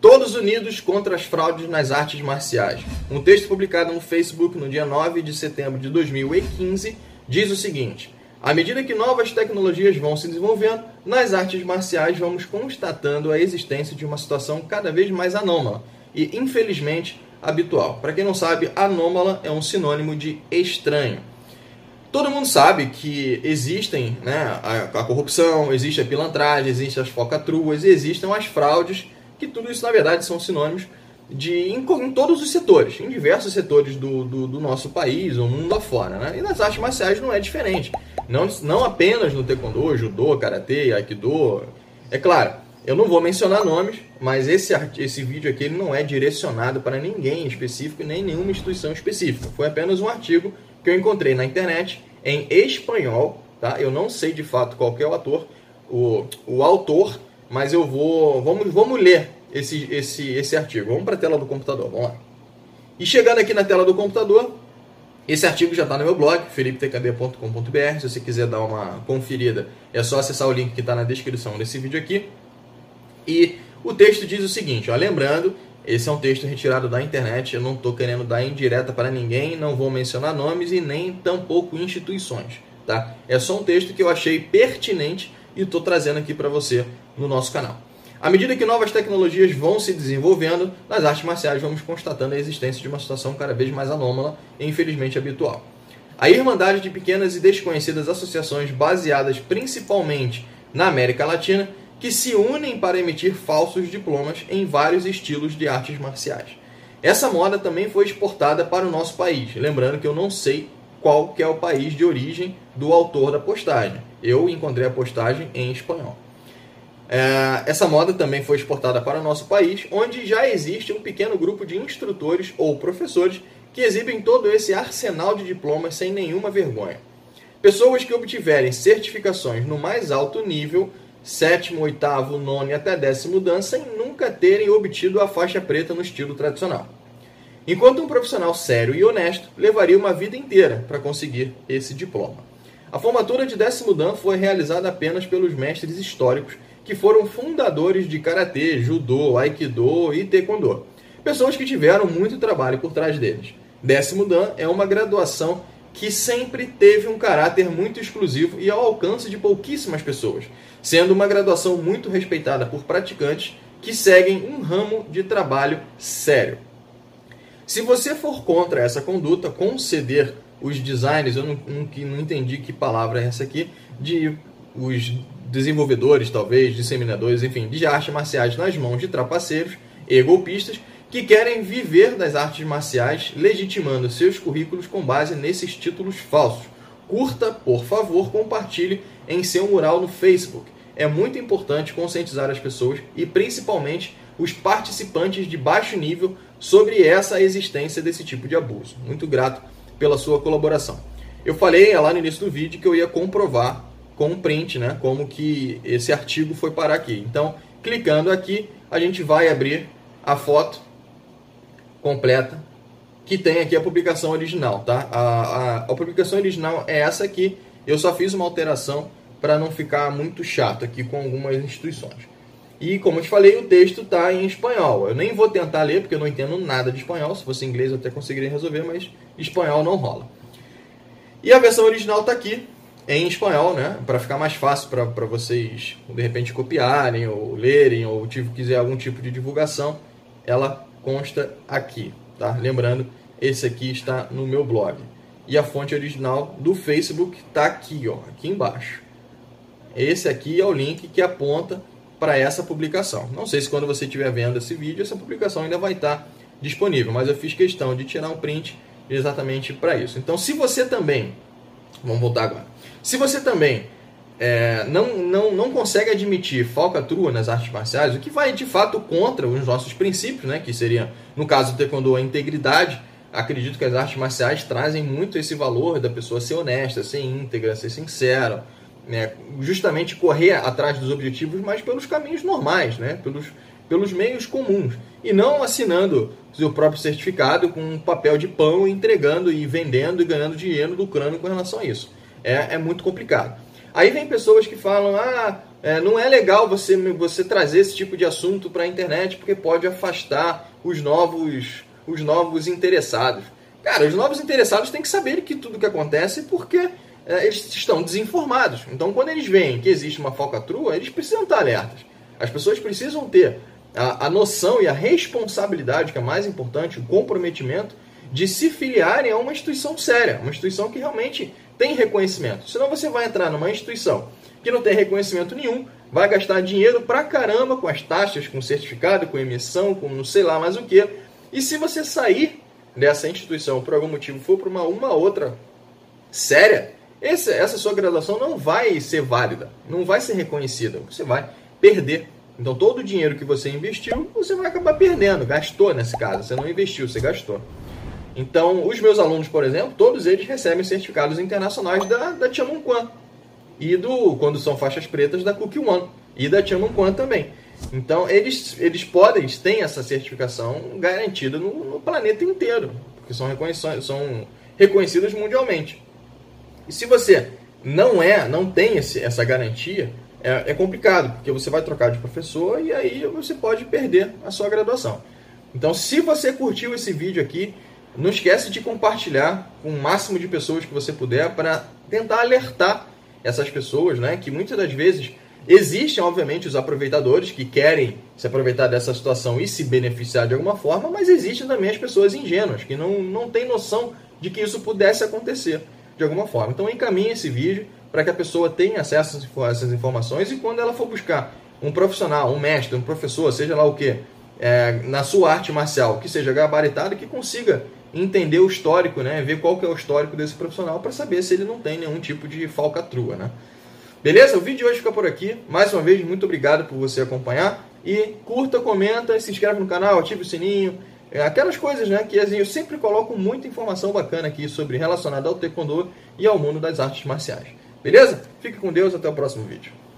Todos unidos contra as fraudes nas artes marciais. Um texto publicado no Facebook no dia 9 de setembro de 2015 diz o seguinte: à medida que novas tecnologias vão se desenvolvendo, nas artes marciais vamos constatando a existência de uma situação cada vez mais anômala e, infelizmente, habitual. Para quem não sabe, anômala é um sinônimo de estranho. Todo mundo sabe que existem né, a, a corrupção, existe a pilantragem, existem as focatruas, existem as fraudes, que tudo isso na verdade são sinônimos de em, em todos os setores, em diversos setores do, do, do nosso país, ou mundo afora. Né? E nas artes marciais não é diferente. Não, não apenas no taekwondo, judô, karatê, aikido. É claro, eu não vou mencionar nomes, mas esse, esse vídeo aqui ele não é direcionado para ninguém específico, nem nenhuma instituição específica. Foi apenas um artigo que eu encontrei na internet em espanhol, tá? Eu não sei de fato qual é o ator, o, o autor, mas eu vou, vamos, vamos ler esse, esse, esse artigo. Vamos para a tela do computador, vamos lá. E chegando aqui na tela do computador, esse artigo já está no meu blog, felipetecb.com.br. Se você quiser dar uma conferida, é só acessar o link que está na descrição desse vídeo aqui. E o texto diz o seguinte, ó, lembrando, esse é um texto retirado da internet, eu não estou querendo dar indireta para ninguém, não vou mencionar nomes e nem tampouco instituições, tá? É só um texto que eu achei pertinente e estou trazendo aqui para você no nosso canal. À medida que novas tecnologias vão se desenvolvendo, nas artes marciais vamos constatando a existência de uma situação cada vez mais anômala e infelizmente habitual. A irmandade de pequenas e desconhecidas associações baseadas principalmente na América Latina que se unem para emitir falsos diplomas em vários estilos de artes marciais. Essa moda também foi exportada para o nosso país. Lembrando que eu não sei qual que é o país de origem do autor da postagem. Eu encontrei a postagem em espanhol. É, essa moda também foi exportada para o nosso país, onde já existe um pequeno grupo de instrutores ou professores que exibem todo esse arsenal de diplomas sem nenhuma vergonha. Pessoas que obtiverem certificações no mais alto nível sétimo, oitavo, nono e até décimo dan sem nunca terem obtido a faixa preta no estilo tradicional. Enquanto um profissional sério e honesto levaria uma vida inteira para conseguir esse diploma. A formatura de décimo dan foi realizada apenas pelos mestres históricos que foram fundadores de karatê, judô, aikido e taekwondo. Pessoas que tiveram muito trabalho por trás deles. Décimo dan é uma graduação que sempre teve um caráter muito exclusivo e ao alcance de pouquíssimas pessoas, sendo uma graduação muito respeitada por praticantes que seguem um ramo de trabalho sério. Se você for contra essa conduta, conceder os designers, eu não, não, não entendi que palavra é essa aqui, de os desenvolvedores, talvez, disseminadores, enfim, de artes marciais nas mãos de trapaceiros e golpistas que querem viver das artes marciais, legitimando seus currículos com base nesses títulos falsos. Curta, por favor, compartilhe em seu mural no Facebook. É muito importante conscientizar as pessoas e principalmente os participantes de baixo nível sobre essa existência desse tipo de abuso. Muito grato pela sua colaboração. Eu falei lá no início do vídeo que eu ia comprovar com um print, né, como que esse artigo foi parar aqui. Então, clicando aqui, a gente vai abrir a foto completa que tem aqui a publicação original, tá? A, a, a publicação original é essa aqui. Eu só fiz uma alteração para não ficar muito chato aqui com algumas instituições. E como eu te falei, o texto está em espanhol. Eu nem vou tentar ler porque eu não entendo nada de espanhol. Se fosse inglês eu até conseguiria resolver, mas espanhol não rola. E a versão original está aqui em espanhol, né? Para ficar mais fácil para vocês de repente copiarem ou lerem ou tipo, quiser algum tipo de divulgação. Ela consta aqui, tá? Lembrando, esse aqui está no meu blog. E a fonte original do Facebook está aqui, ó, aqui embaixo. Esse aqui é o link que aponta para essa publicação. Não sei se quando você estiver vendo esse vídeo, essa publicação ainda vai estar disponível, mas eu fiz questão de tirar um print exatamente para isso. Então, se você também, vamos voltar agora, se você também é, não, não, não consegue admitir falcatrua nas artes marciais, o que vai de fato contra os nossos princípios, né, que seria, no caso do taekwondo, a integridade. Acredito que as artes marciais trazem muito esse valor da pessoa ser honesta, ser íntegra, ser sincera, né, justamente correr atrás dos objetivos, mas pelos caminhos normais, né, pelos, pelos meios comuns, e não assinando seu próprio certificado com um papel de pão, entregando e vendendo e ganhando dinheiro, lucrando com relação a isso. É, é muito complicado. Aí vem pessoas que falam, ah, é, não é legal você, você trazer esse tipo de assunto para a internet porque pode afastar os novos, os novos interessados. Cara, os novos interessados têm que saber que tudo que acontece porque é, eles estão desinformados. Então, quando eles veem que existe uma falcatrua, eles precisam estar alertas. As pessoas precisam ter a, a noção e a responsabilidade, que é mais importante, o comprometimento de se filiarem a uma instituição séria, uma instituição que realmente tem reconhecimento. Senão você vai entrar numa instituição que não tem reconhecimento nenhum, vai gastar dinheiro pra caramba com as taxas, com certificado, com emissão, com não sei lá mais o que. E se você sair dessa instituição por algum motivo for para uma, uma outra séria, esse, essa sua graduação não vai ser válida, não vai ser reconhecida, você vai perder. Então todo o dinheiro que você investiu, você vai acabar perdendo, gastou nesse caso, você não investiu, você gastou. Então, os meus alunos, por exemplo, todos eles recebem certificados internacionais da, da Tiamunquan. E do, quando são faixas pretas, da Cook One. E da Tiamunquan também. Então, eles, eles podem, eles têm essa certificação garantida no, no planeta inteiro. Porque são, são reconhecidas mundialmente. E se você não é, não tem esse, essa garantia, é, é complicado, porque você vai trocar de professor e aí você pode perder a sua graduação. Então, se você curtiu esse vídeo aqui, não esquece de compartilhar com o máximo de pessoas que você puder para tentar alertar essas pessoas, né? Que muitas das vezes existem, obviamente, os aproveitadores que querem se aproveitar dessa situação e se beneficiar de alguma forma, mas existem também as pessoas ingênuas que não, não têm noção de que isso pudesse acontecer de alguma forma. Então encaminhe esse vídeo para que a pessoa tenha acesso a essas informações e quando ela for buscar um profissional, um mestre, um professor, seja lá o que, é, na sua arte marcial, que seja gabaritado, que consiga entender o histórico, né? Ver qual que é o histórico desse profissional para saber se ele não tem nenhum tipo de falcatrua, né? Beleza? O vídeo de hoje fica por aqui. Mais uma vez, muito obrigado por você acompanhar. E curta, comenta, se inscreve no canal, ative o sininho. É, aquelas coisas, né? Que assim, eu sempre coloco muita informação bacana aqui sobre relacionada ao Taekwondo e ao mundo das artes marciais. Beleza? Fique com Deus, até o próximo vídeo.